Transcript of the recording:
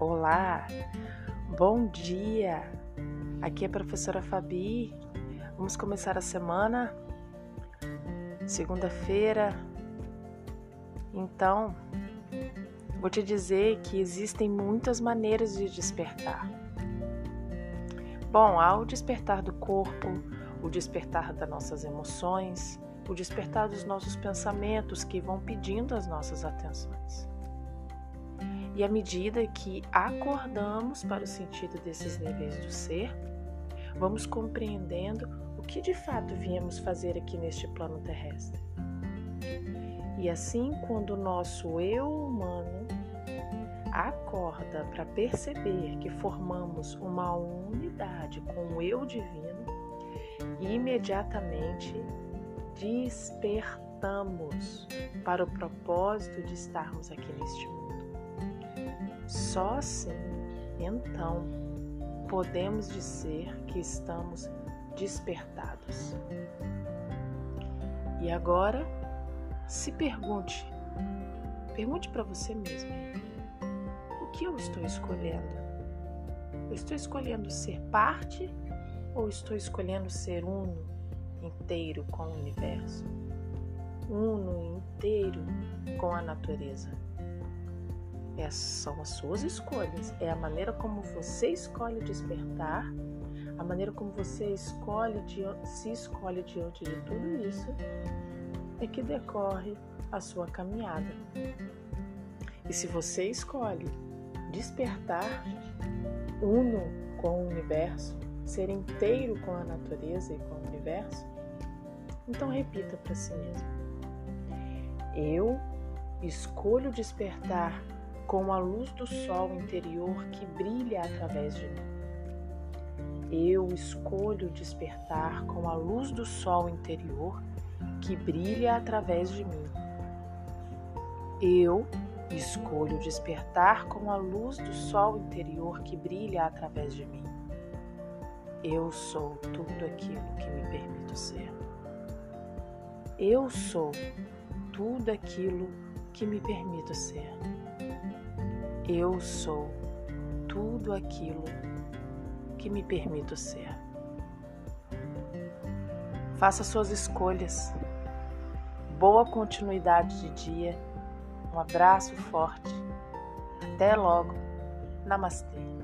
Olá, bom dia. Aqui é a professora Fabi. Vamos começar a semana, segunda-feira. Então, vou te dizer que existem muitas maneiras de despertar. Bom, há o despertar do corpo, o despertar das nossas emoções, o despertar dos nossos pensamentos que vão pedindo as nossas atenções. E à medida que acordamos para o sentido desses níveis do ser, vamos compreendendo o que de fato viemos fazer aqui neste plano terrestre. E assim, quando o nosso eu humano acorda para perceber que formamos uma unidade com o eu divino, imediatamente despertamos para o propósito de estarmos aqui neste mundo. Só assim, então, podemos dizer que estamos despertados. E agora, se pergunte, pergunte para você mesmo: o que eu estou escolhendo? Eu estou escolhendo ser parte ou estou escolhendo ser uno inteiro com o universo? Uno inteiro com a natureza? Essas são as suas escolhas, é a maneira como você escolhe despertar, a maneira como você escolhe se escolhe diante de tudo isso é que decorre a sua caminhada. E se você escolhe despertar uno com o universo, ser inteiro com a natureza e com o universo, então repita para si mesmo: Eu escolho despertar com a luz do sol interior que brilha através de mim. Eu escolho despertar com a luz do sol interior que brilha através de mim. Eu escolho despertar com a luz do sol interior que brilha através de mim. Eu sou tudo aquilo que me permito ser. Eu sou tudo aquilo que me permito ser. Eu sou tudo aquilo que me permito ser. Faça suas escolhas. Boa continuidade de dia. Um abraço forte. Até logo. Namastê.